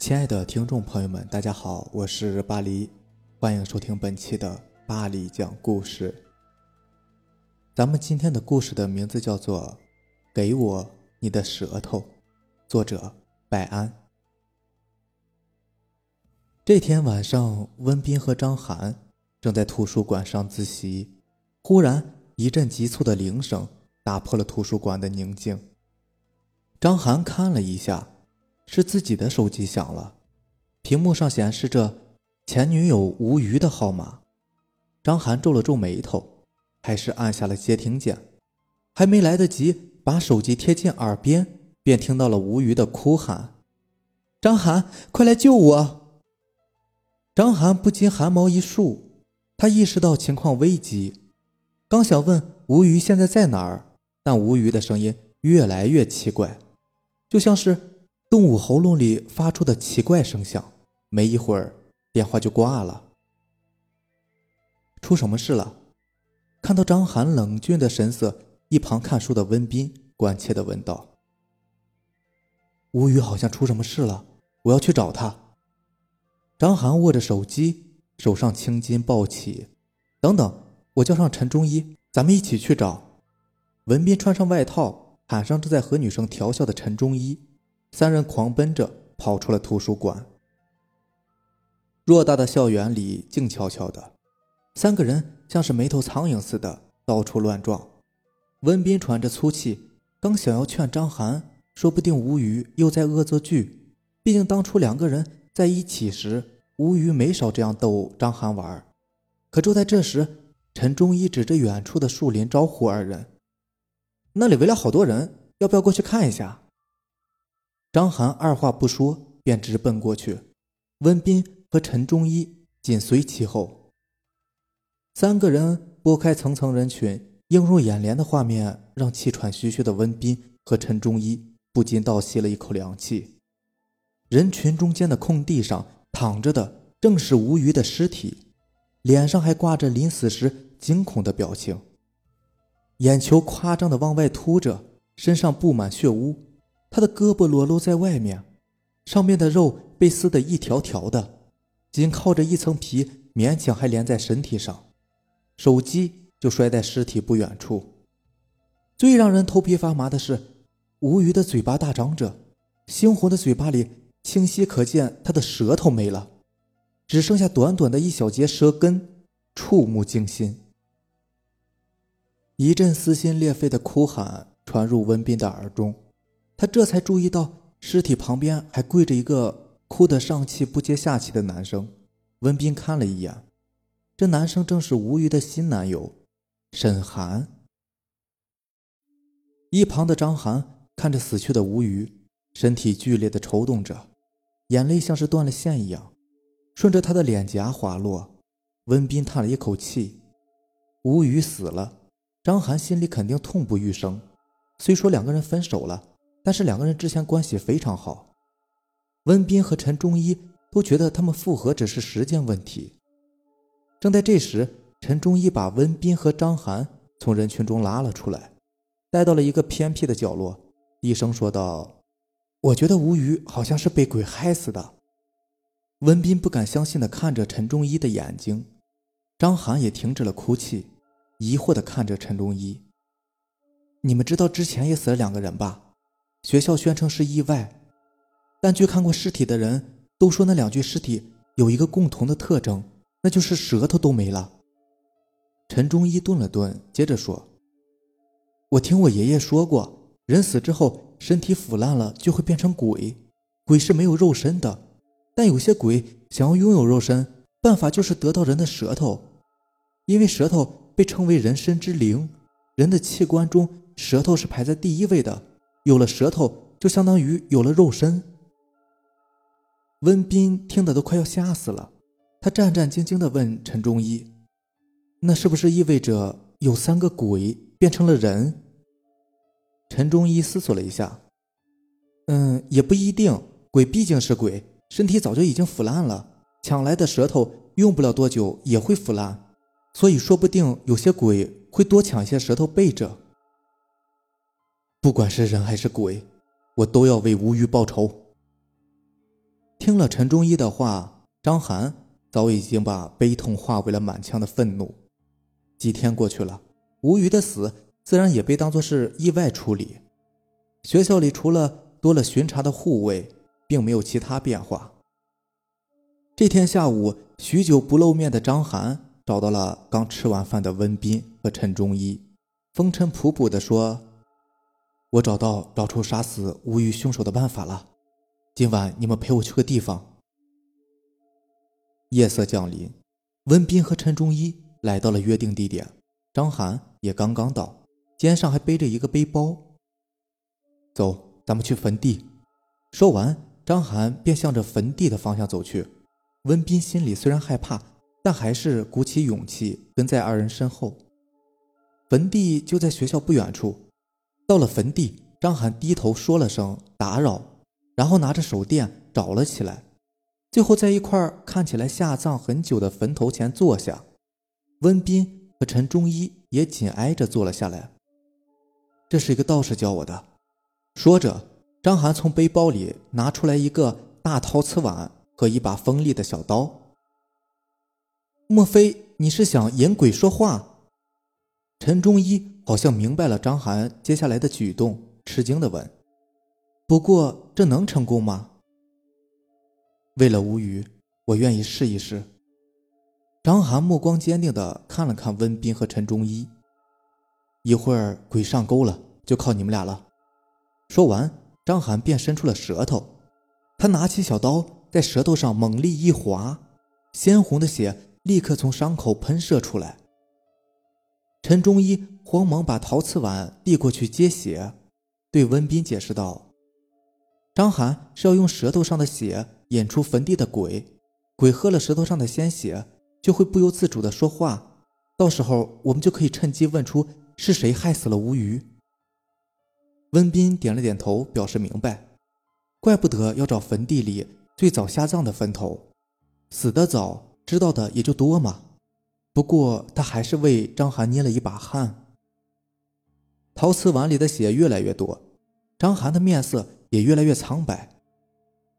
亲爱的听众朋友们，大家好，我是巴黎，欢迎收听本期的巴黎讲故事。咱们今天的故事的名字叫做《给我你的舌头》，作者百安。这天晚上，温斌和张涵正在图书馆上自习，忽然一阵急促的铃声打破了图书馆的宁静。张涵看了一下。是自己的手机响了，屏幕上显示着前女友吴瑜的号码。张涵皱了皱眉头，还是按下了接听键。还没来得及把手机贴近耳边，便听到了吴瑜的哭喊：“张涵，快来救我！”张涵不禁汗毛一竖，他意识到情况危急，刚想问吴瑜现在在哪儿，但吴瑜的声音越来越奇怪，就像是……动物喉咙里发出的奇怪声响，没一会儿，电话就挂了。出什么事了？看到张涵冷峻的神色，一旁看书的温斌关切的问道：“吴宇好像出什么事了，我要去找他。”张涵握着手机，手上青筋暴起。等等，我叫上陈中医，咱们一起去找。文斌穿上外套，喊上正在和女生调笑的陈中医。三人狂奔着跑出了图书馆。偌大的校园里静悄悄的，三个人像是没头苍蝇似的到处乱撞。温斌喘着粗气，刚想要劝张涵，说不定吴宇又在恶作剧。毕竟当初两个人在一起时，吴宇没少这样逗张涵玩。可就在这时，陈忠一指着远处的树林招呼二人：“那里围了好多人，要不要过去看一下？”张涵二话不说，便直奔过去。温斌和陈忠一紧随其后。三个人拨开层层人群，映入眼帘的画面让气喘吁吁的温斌和陈忠一不禁倒吸了一口凉气。人群中间的空地上躺着的正是吴瑜的尸体，脸上还挂着临死时惊恐的表情，眼球夸张的往外凸着，身上布满血污。他的胳膊裸露在外面，上面的肉被撕得一条条的，仅靠着一层皮勉强还连在身体上。手机就摔在尸体不远处。最让人头皮发麻的是，吴鱼的嘴巴大张着，猩红的嘴巴里清晰可见他的舌头没了，只剩下短短的一小节舌根，触目惊心。一阵撕心裂肺的哭喊传入温斌的耳中。他这才注意到尸体旁边还跪着一个哭得上气不接下气的男生。温斌看了一眼，这男生正是吴瑜的新男友沈寒。一旁的张涵看着死去的吴瑜，身体剧烈的抽动着，眼泪像是断了线一样，顺着他的脸颊滑落。温斌叹了一口气，吴瑜死了，张涵心里肯定痛不欲生。虽说两个人分手了。但是两个人之前关系非常好，温斌和陈忠一都觉得他们复合只是时间问题。正在这时，陈忠一把温斌和张涵从人群中拉了出来，带到了一个偏僻的角落，低声说道：“我觉得吴瑜好像是被鬼害死的。”温斌不敢相信的看着陈忠一的眼睛，张涵也停止了哭泣，疑惑的看着陈忠一：“你们知道之前也死了两个人吧？”学校宣称是意外，但据看过尸体的人都说，那两具尸体有一个共同的特征，那就是舌头都没了。陈忠一顿了顿，接着说：“我听我爷爷说过，人死之后身体腐烂了就会变成鬼，鬼是没有肉身的，但有些鬼想要拥有肉身，办法就是得到人的舌头，因为舌头被称为人身之灵，人的器官中舌头是排在第一位的。”有了舌头，就相当于有了肉身。温斌听得都快要吓死了，他战战兢兢地问陈中医：“那是不是意味着有三个鬼变成了人？”陈中医思索了一下：“嗯，也不一定。鬼毕竟是鬼，身体早就已经腐烂了，抢来的舌头用不了多久也会腐烂，所以说不定有些鬼会多抢一些舌头备着。”不管是人还是鬼，我都要为吴瑜报仇。听了陈忠一的话，张涵早已经把悲痛化为了满腔的愤怒。几天过去了，吴瑜的死自然也被当作是意外处理。学校里除了多了巡查的护卫，并没有其他变化。这天下午，许久不露面的张涵找到了刚吃完饭的温斌和陈忠一，风尘仆仆地说：“我找到找出杀死吴瑜凶手的办法了。今晚你们陪我去个地方。”夜色降临，温斌和陈忠一来到了约定地点，张涵也刚刚到，肩上还背着一个背包。走，咱们去坟地。说完，张涵便向着坟地的方向走去。温斌心里虽然害怕，但还是鼓起勇气跟在二人身后。坟地就在学校不远处。到了坟地，张涵低头说了声“打扰”，然后拿着手电找了起来。最后，在一块看起来下葬很久的坟头前坐下。温斌和陈忠一也紧挨着坐了下来。这是一个道士教我的。说着，张涵从背包里拿出来一个大陶瓷碗和一把锋利的小刀。莫非你是想引鬼说话？陈忠一好像明白了张涵接下来的举动，吃惊的问：“不过这能成功吗？”为了无语，我愿意试一试。张涵目光坚定的看了看温斌和陈忠一，一会儿鬼上钩了，就靠你们俩了。说完，张涵便伸出了舌头，他拿起小刀，在舌头上猛力一划，鲜红的血立刻从伤口喷射出来。陈忠一慌忙把陶瓷碗递过去接血，对温斌解释道：“张涵是要用舌头上的血引出坟地的鬼，鬼喝了舌头上的鲜血，就会不由自主的说话，到时候我们就可以趁机问出是谁害死了吴瑜。”温斌点了点头，表示明白。怪不得要找坟地里最早下葬的坟头，死得早，知道的也就多嘛。不过他还是为张涵捏了一把汗。陶瓷碗里的血越来越多，张涵的面色也越来越苍白，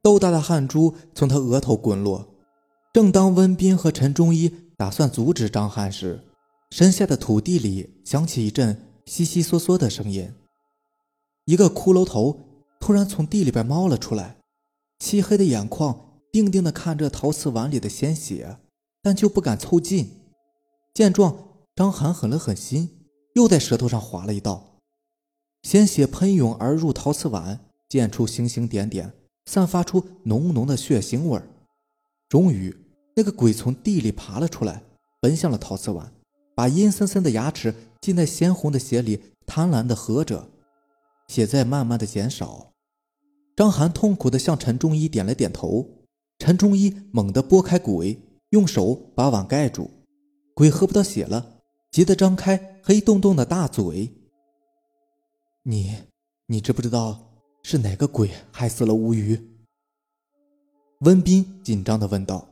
豆大的汗珠从他额头滚落。正当温斌和陈忠一打算阻止张涵时，身下的土地里响起一阵悉悉嗦嗦的声音。一个骷髅头突然从地里边冒了出来，漆黑的眼眶定定地看着陶瓷碗里的鲜血，但就不敢凑近。见状，张涵狠了狠心，又在舌头上划了一道，鲜血喷涌而入陶瓷碗，溅出星星点点，散发出浓浓的血腥味儿。终于，那个鬼从地里爬了出来，奔向了陶瓷碗，把阴森森的牙齿浸在鲜红的血里，贪婪地喝着。血在慢慢的减少，张涵痛苦的向陈忠一点了点头。陈忠一猛地拨开鬼，用手把碗盖住。鬼喝不到血了，急得张开黑洞洞的大嘴。你，你知不知道是哪个鬼害死了吴瑜？温斌紧张的问道。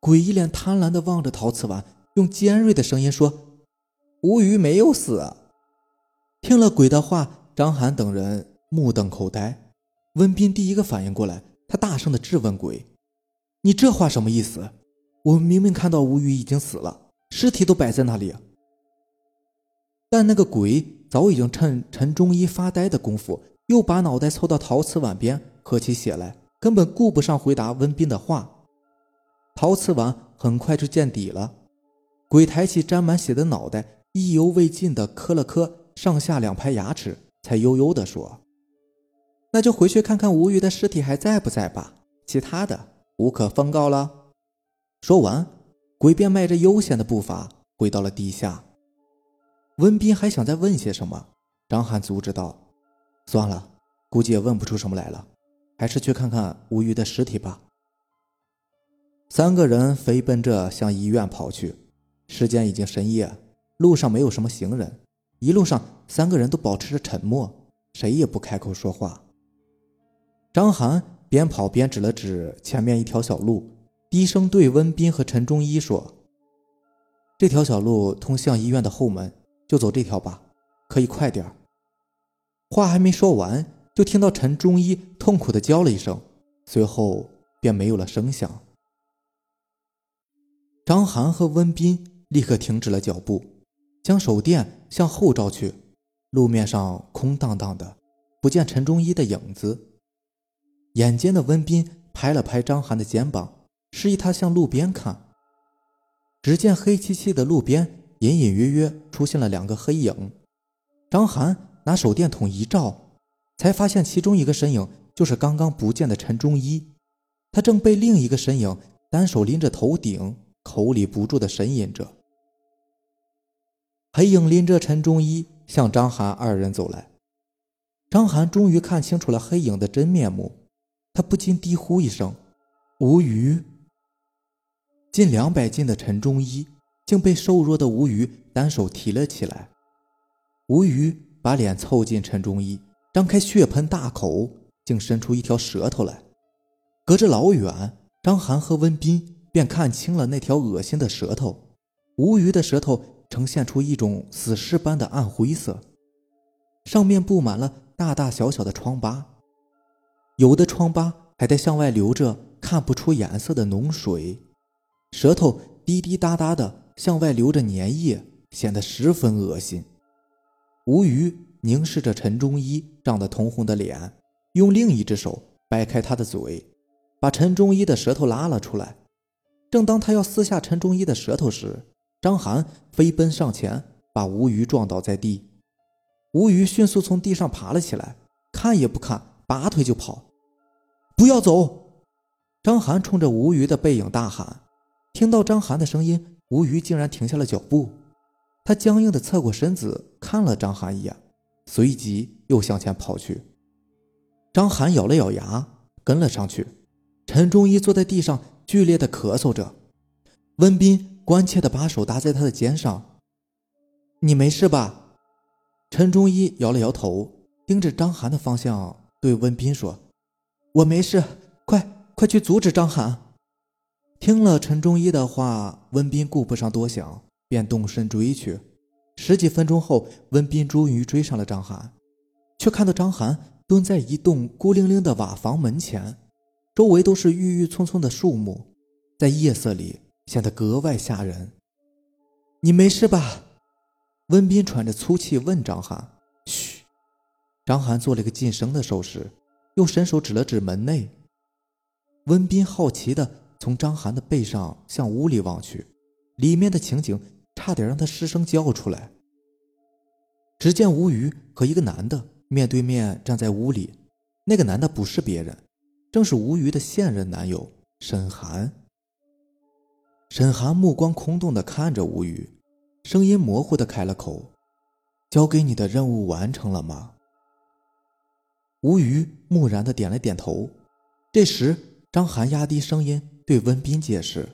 鬼一脸贪婪的望着陶瓷碗，用尖锐的声音说：“吴瑜没有死。”听了鬼的话。张涵等人目瞪口呆，温斌第一个反应过来，他大声的质问鬼：“你这话什么意思？我们明明看到吴宇已经死了，尸体都摆在那里。”但那个鬼早已经趁陈中一发呆的功夫，又把脑袋凑到陶瓷碗边喝起血来，根本顾不上回答温斌的话。陶瓷碗很快就见底了，鬼抬起沾满血的脑袋，意犹未尽的磕了磕上下两排牙齿。才悠悠地说：“那就回去看看吴瑜的尸体还在不在吧，其他的无可奉告了。”说完，鬼便迈着悠闲的步伐回到了地下。温斌还想再问些什么，张翰阻止道：“算了，估计也问不出什么来了，还是去看看吴瑜的尸体吧。”三个人飞奔着向医院跑去，时间已经深夜，路上没有什么行人。一路上，三个人都保持着沉默，谁也不开口说话。张涵边跑边指了指前面一条小路，低声对温斌和陈中一说：“这条小路通向医院的后门，就走这条吧，可以快点话还没说完，就听到陈中医痛苦的叫了一声，随后便没有了声响。张涵和温斌立刻停止了脚步，将手电向后照去，路面上空荡荡的，不见陈中医的影子。眼尖的温斌拍了拍张涵的肩膀，示意他向路边看。只见黑漆漆的路边，隐隐约约出现了两个黑影。张涵拿手电筒一照，才发现其中一个身影就是刚刚不见的陈忠一，他正被另一个身影单手拎着头顶。口里不住的呻吟着，黑影拎着陈忠一向张涵二人走来。张涵终于看清楚了黑影的真面目，他不禁低呼一声：“吴瑜！”近两百斤的陈忠一竟被瘦弱的吴瑜单手提了起来。吴瑜把脸凑近陈忠义，张开血盆大口，竟伸出一条舌头来。隔着老远，张涵和温斌。便看清了那条恶心的舌头，吴鱼的舌头呈现出一种死尸般的暗灰色，上面布满了大大小小的疮疤，有的疮疤还在向外流着看不出颜色的脓水，舌头滴滴答答的向外流着粘液，显得十分恶心。吴余凝视着陈忠一涨得通红的脸，用另一只手掰开他的嘴，把陈忠一的舌头拉了出来。正当他要撕下陈忠一的舌头时，张涵飞奔上前，把吴瑜撞倒在地。吴瑜迅速从地上爬了起来，看也不看，拔腿就跑。不要走！张涵冲着吴瑜的背影大喊。听到张涵的声音，吴瑜竟然停下了脚步。他僵硬地侧过身子，看了张涵一眼，随即又向前跑去。张涵咬了咬牙，跟了上去。陈忠一坐在地上。剧烈的咳嗽着，温斌关切地把手搭在他的肩上：“你没事吧？”陈忠一摇了摇头，盯着张涵的方向，对温斌说：“我没事，快快去阻止张涵。”听了陈忠一的话，温斌顾不上多想，便动身追去。十几分钟后，温斌终于追上了张涵，却看到张涵蹲在一栋孤零零的瓦房门前。周围都是郁郁葱葱的树木，在夜色里显得格外吓人。你没事吧？温斌喘着粗气问张涵。嘘。张涵做了个噤声的手势，又伸手指了指门内。温斌好奇地从张涵的背上向屋里望去，里面的情景差点让他失声叫出来。只见吴瑜和一个男的面对面站在屋里，那个男的不是别人。正是吴瑜的现任男友沈寒。沈寒目光空洞的看着吴瑜，声音模糊的开了口：“交给你的任务完成了吗？”吴瑜木然的点了点头。这时，张涵压低声音对温斌解释：“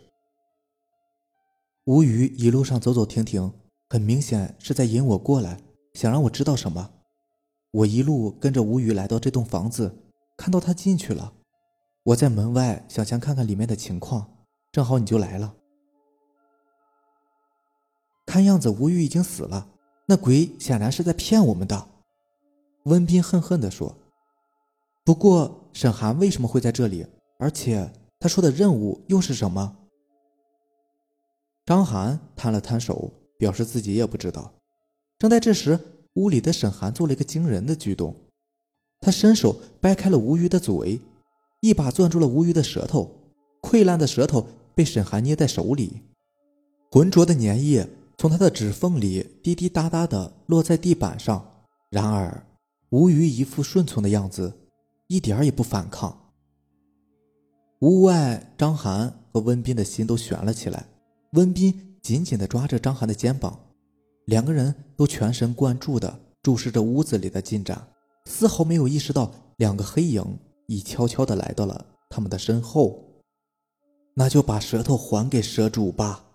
吴宇一路上走走停停，很明显是在引我过来，想让我知道什么。我一路跟着吴宇来到这栋房子，看到他进去了。”我在门外想先看看里面的情况，正好你就来了。看样子吴宇已经死了，那鬼显然是在骗我们的。温斌恨恨地说。不过沈寒为什么会在这里？而且他说的任务又是什么？张涵摊了摊手，表示自己也不知道。正在这时，屋里的沈寒做了一个惊人的举动，他伸手掰开了吴宇的嘴。一把攥住了吴瑜的舌头，溃烂的舌头被沈寒捏在手里，浑浊的粘液从他的指缝里滴滴答答的落在地板上。然而，吴瑜一副顺从的样子，一点儿也不反抗。屋外，张涵和温斌的心都悬了起来。温斌紧紧地抓着张涵的肩膀，两个人都全神贯注地注视着屋子里的进展，丝毫没有意识到两个黑影。已悄悄地来到了他们的身后，那就把舌头还给蛇主吧。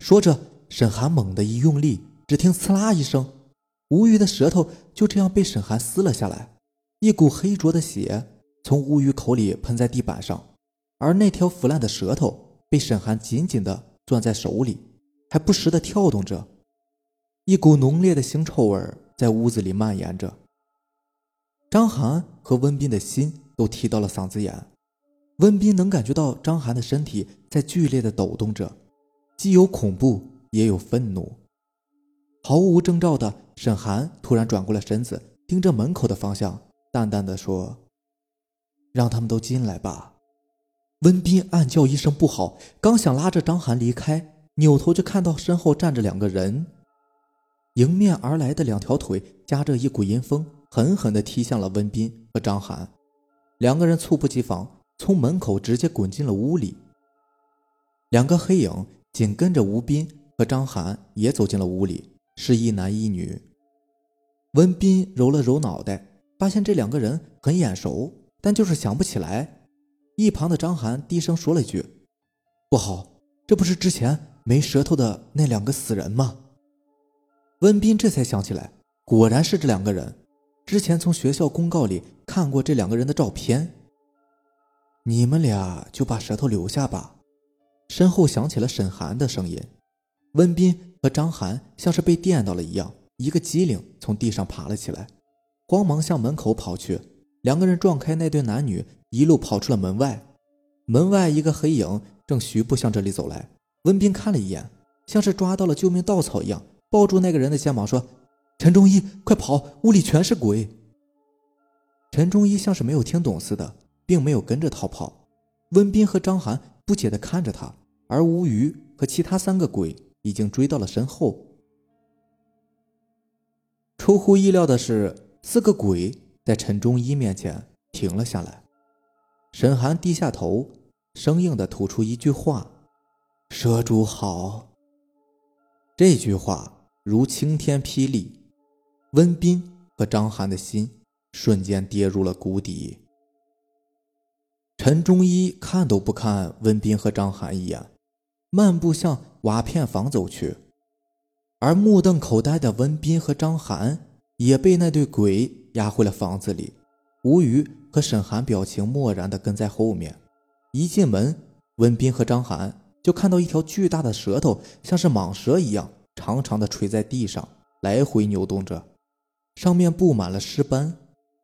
说着，沈寒猛地一用力，只听“刺啦”一声，吴瑜的舌头就这样被沈寒撕了下来，一股黑浊的血从吴瑜口里喷在地板上，而那条腐烂的舌头被沈寒紧紧地攥在手里，还不时地跳动着，一股浓烈的腥臭味在屋子里蔓延着。张涵和温斌的心。都提到了嗓子眼，温斌能感觉到张涵的身体在剧烈的抖动着，既有恐怖，也有愤怒。毫无征兆的，沈寒突然转过了身子，盯着门口的方向，淡淡的说：“让他们都进来吧。”温斌暗叫一声不好，刚想拉着张涵离开，扭头就看到身后站着两个人，迎面而来的两条腿夹着一股阴风，狠狠地踢向了温斌和张涵。两个人猝不及防，从门口直接滚进了屋里。两个黑影紧跟着吴斌和张涵也走进了屋里。是一男一女。温斌揉了揉脑袋，发现这两个人很眼熟，但就是想不起来。一旁的张涵低声说了一句：“不好，这不是之前没舌头的那两个死人吗？”温斌这才想起来，果然是这两个人。之前从学校公告里看过这两个人的照片。你们俩就把舌头留下吧。身后响起了沈寒的声音。温斌和张涵像是被电到了一样，一个机灵从地上爬了起来，慌忙向门口跑去。两个人撞开那对男女，一路跑出了门外。门外一个黑影正徐步向这里走来。温斌看了一眼，像是抓到了救命稻草一样，抱住那个人的肩膀说：“陈忠一，快跑！屋里全是鬼。”陈忠一像是没有听懂似的，并没有跟着逃跑。温斌和张涵不解地看着他，而吴余和其他三个鬼。已经追到了身后。出乎意料的是，四个鬼在陈忠一面前停了下来。沈寒低下头，生硬的吐出一句话：“蛇主好。”这句话如晴天霹雳，温斌和张涵的心瞬间跌入了谷底。陈忠一看都不看温斌和张涵一眼，漫步向。瓦片房走去，而目瞪口呆的温斌和张涵也被那对鬼押回了房子里。无语和沈寒表情漠然地跟在后面。一进门，文斌和张涵就看到一条巨大的舌头，像是蟒蛇一样长长的垂在地上，来回扭动着，上面布满了尸斑，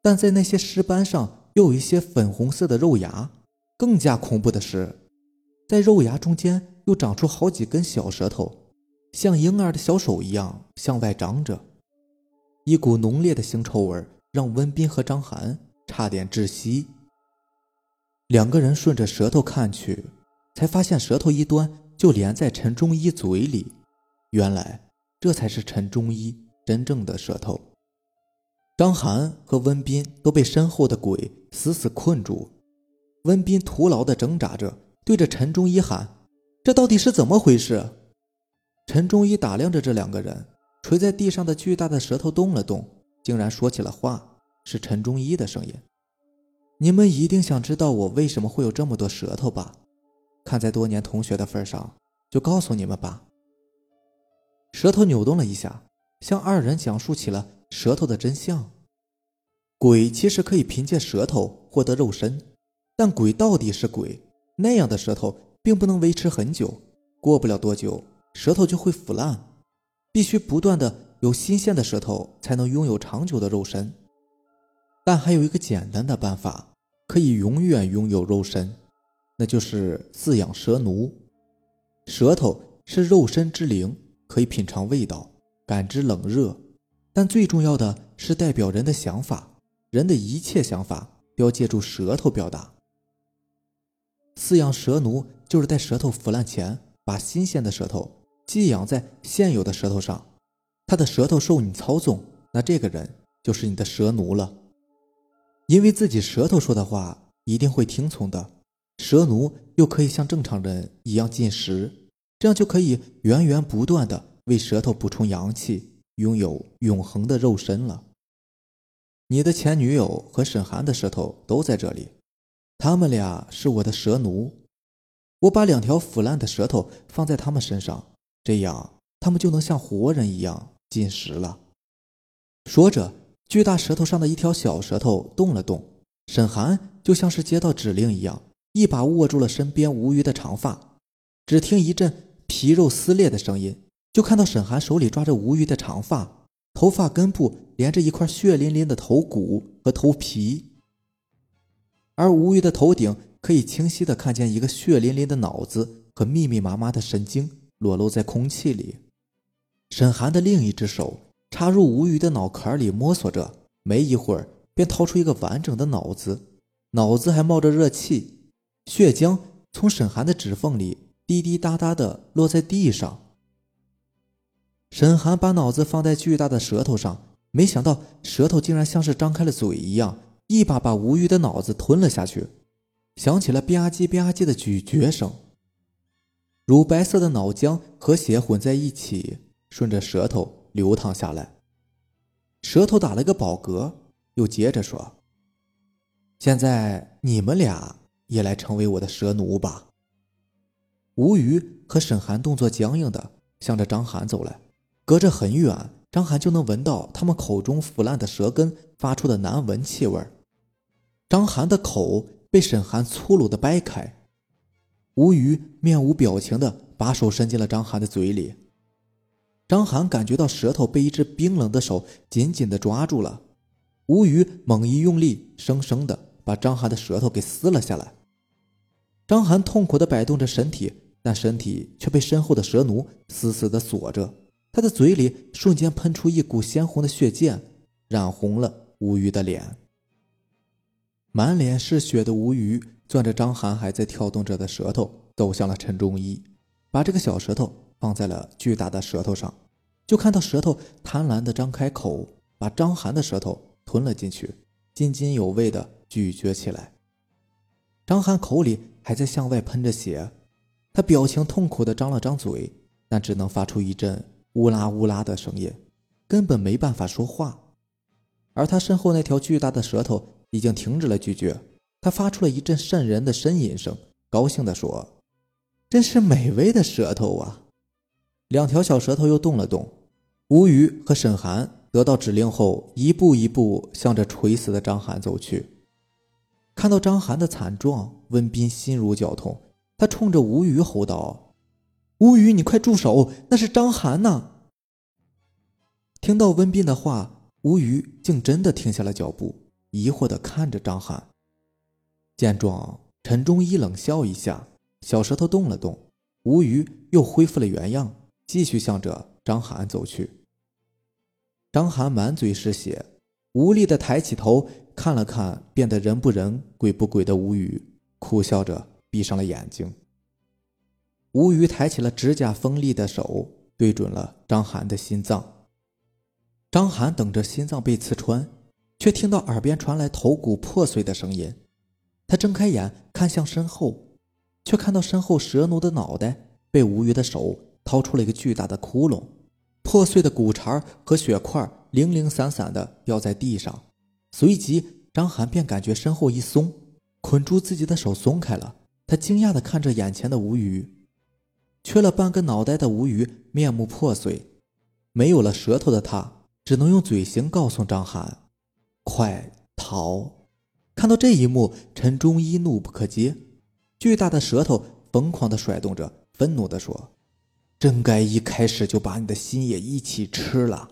但在那些尸斑上又有一些粉红色的肉芽。更加恐怖的是，在肉芽中间。又长出好几根小舌头，像婴儿的小手一样向外张着，一股浓烈的腥臭味让温斌和张涵差点窒息。两个人顺着舌头看去，才发现舌头一端就连在陈忠一嘴里，原来这才是陈忠一真正的舌头。张涵和温斌都被身后的鬼死死困住，温斌徒劳地挣扎着，对着陈忠一喊。这到底是怎么回事？陈忠一打量着这两个人，垂在地上的巨大的舌头动了动，竟然说起了话。是陈忠一的声音：“你们一定想知道我为什么会有这么多舌头吧？看在多年同学的份上，就告诉你们吧。”舌头扭动了一下，向二人讲述起了舌头的真相。鬼其实可以凭借舌头获得肉身，但鬼到底是鬼，那样的舌头。并不能维持很久，过不了多久，舌头就会腐烂。必须不断的有新鲜的舌头，才能拥有长久的肉身。但还有一个简单的办法，可以永远拥有肉身，那就是饲养蛇奴。舌头是肉身之灵，可以品尝味道，感知冷热，但最重要的是代表人的想法。人的一切想法都要借助舌头表达。饲养蛇奴。就是在舌头腐烂前，把新鲜的舌头寄养在现有的舌头上，他的舌头受你操纵，那这个人就是你的蛇奴了。因为自己舌头说的话一定会听从的，蛇奴又可以像正常人一样进食，这样就可以源源不断的为舌头补充阳气，拥有永恒的肉身了。你的前女友和沈寒的舌头都在这里，他们俩是我的蛇奴。我把两条腐烂的舌头放在他们身上，这样他们就能像活人一样进食了。说着，巨大舌头上的一条小舌头动了动，沈寒就像是接到指令一样，一把握住了身边无余的长发。只听一阵皮肉撕裂的声音，就看到沈寒手里抓着无余的长发，头发根部连着一块血淋淋的头骨和头皮，而无余的头顶。可以清晰的看见一个血淋淋的脑子和密密麻麻的神经裸露在空气里。沈寒的另一只手插入吴瑜的脑壳里摸索着，没一会儿便掏出一个完整的脑子，脑子还冒着热气，血浆从沈寒的指缝里滴滴答答的落在地上。沈寒把脑子放在巨大的舌头上，没想到舌头竟然像是张开了嘴一样，一把把吴瑜的脑子吞了下去，响起了吧唧吧唧的咀嚼声。乳白色的脑浆和血混在一起，顺着舌头流淌下来。舌头打了个饱嗝，又接着说：“现在你们俩也来成为我的蛇奴吧。”吴瑜和沈寒动作僵硬的向着张涵走来。隔着很远，张涵就能闻到他们口中腐烂的舌根发出的难闻气味张涵的口被沈寒粗鲁的掰开，吴瑜面无表情的把手伸进了张涵的嘴里。张涵感觉到舌头被一只冰冷的手紧紧的抓住了，吴瑜猛一用力，生生的把张涵的舌头给撕了下来。张涵痛苦的摆动着身体，但身体却被身后的蛇奴死死的锁着。他的嘴里瞬间喷出一股鲜红的血溅，染红了吴瑜的脸。满脸是血的吴瑜攥着张涵还在跳动着的舌头，走向了陈忠一，把这个小舌头放在了巨大的舌头上，就看到舌头贪婪的张开口，把张涵的舌头吞了进去，津津有味的咀嚼起来。张涵口里还在向外喷着血，他表情痛苦的张了张嘴，但只能发出一阵。乌拉乌拉的声音，根本没办法说话。而他身后那条巨大的舌头已经停止了咀嚼，他发出了一阵渗人的呻吟声，高兴地说：“真是美味的舌头啊！”两条小舌头又动了动。吴瑜和沈寒得到指令后，一步一步向着垂死的张涵走去。看到张涵的惨状，温斌心如绞痛，他冲着吴瑜吼道。吴宇，你快住手！那是张涵呐！听到温斌的话，吴宇竟真的停下了脚步，疑惑的看着张涵。见状，陈忠一冷笑一下，小舌头动了动，吴宇又恢复了原样，继续向着张涵走去。张涵满嘴是血，无力的抬起头看了看变得人不人鬼不鬼的吴宇，苦笑着闭上了眼睛。吴宇抬起了指甲锋利的手，对准了张涵的心脏。张涵等着心脏被刺穿，却听到耳边传来头骨破碎的声音。他睁开眼看向身后，却看到身后蛇奴的脑袋被吴宇的手掏出了一个巨大的窟窿，破碎的骨茬和血块零零散散的掉在地上。随即，张涵便感觉身后一松，捆住自己的手松开了。他惊讶的看着眼前的吴瑜。缺了半个脑袋的吴瑜面目破碎，没有了舌头的他只能用嘴型告诉张涵：“快逃！”看到这一幕，陈忠一怒不可遏，巨大的舌头疯狂地甩动着，愤怒地说：“真该一开始就把你的心也一起吃了！”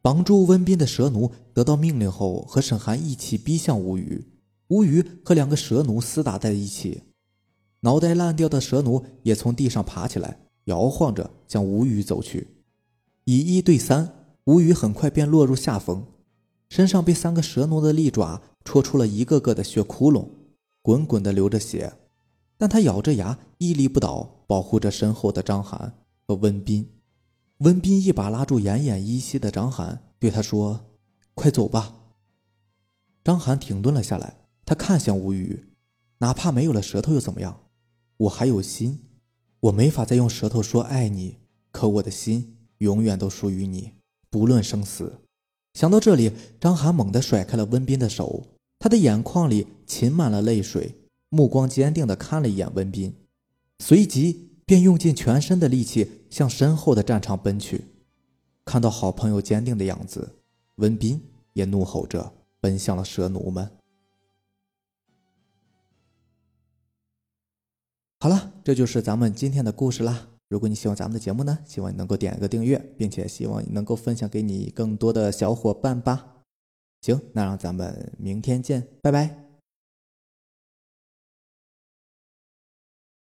绑住温斌的蛇奴得到命令后，和沈寒一起逼向吴瑜，吴瑜和两个蛇奴厮打在一起。脑袋烂掉的蛇奴也从地上爬起来，摇晃着向吴宇走去。以一对三，吴宇很快便落入下风，身上被三个蛇奴的利爪戳出了一个个的血窟窿，滚滚的流着血。但他咬着牙屹立不倒，保护着身后的张涵和温斌。温斌一把拉住奄奄一息的张涵，对他说：“快走吧。”张涵停顿了下来，他看向吴宇，哪怕没有了舌头又怎么样？我还有心，我没法再用舌头说爱你，可我的心永远都属于你，不论生死。想到这里，张涵猛地甩开了温斌的手，他的眼眶里噙满了泪水，目光坚定地看了一眼温斌，随即便用尽全身的力气向身后的战场奔去。看到好朋友坚定的样子，温斌也怒吼着奔向了蛇奴们。好了，这就是咱们今天的故事啦。如果你喜欢咱们的节目呢，希望你能够点一个订阅，并且希望你能够分享给你更多的小伙伴吧。行，那让咱们明天见，拜拜。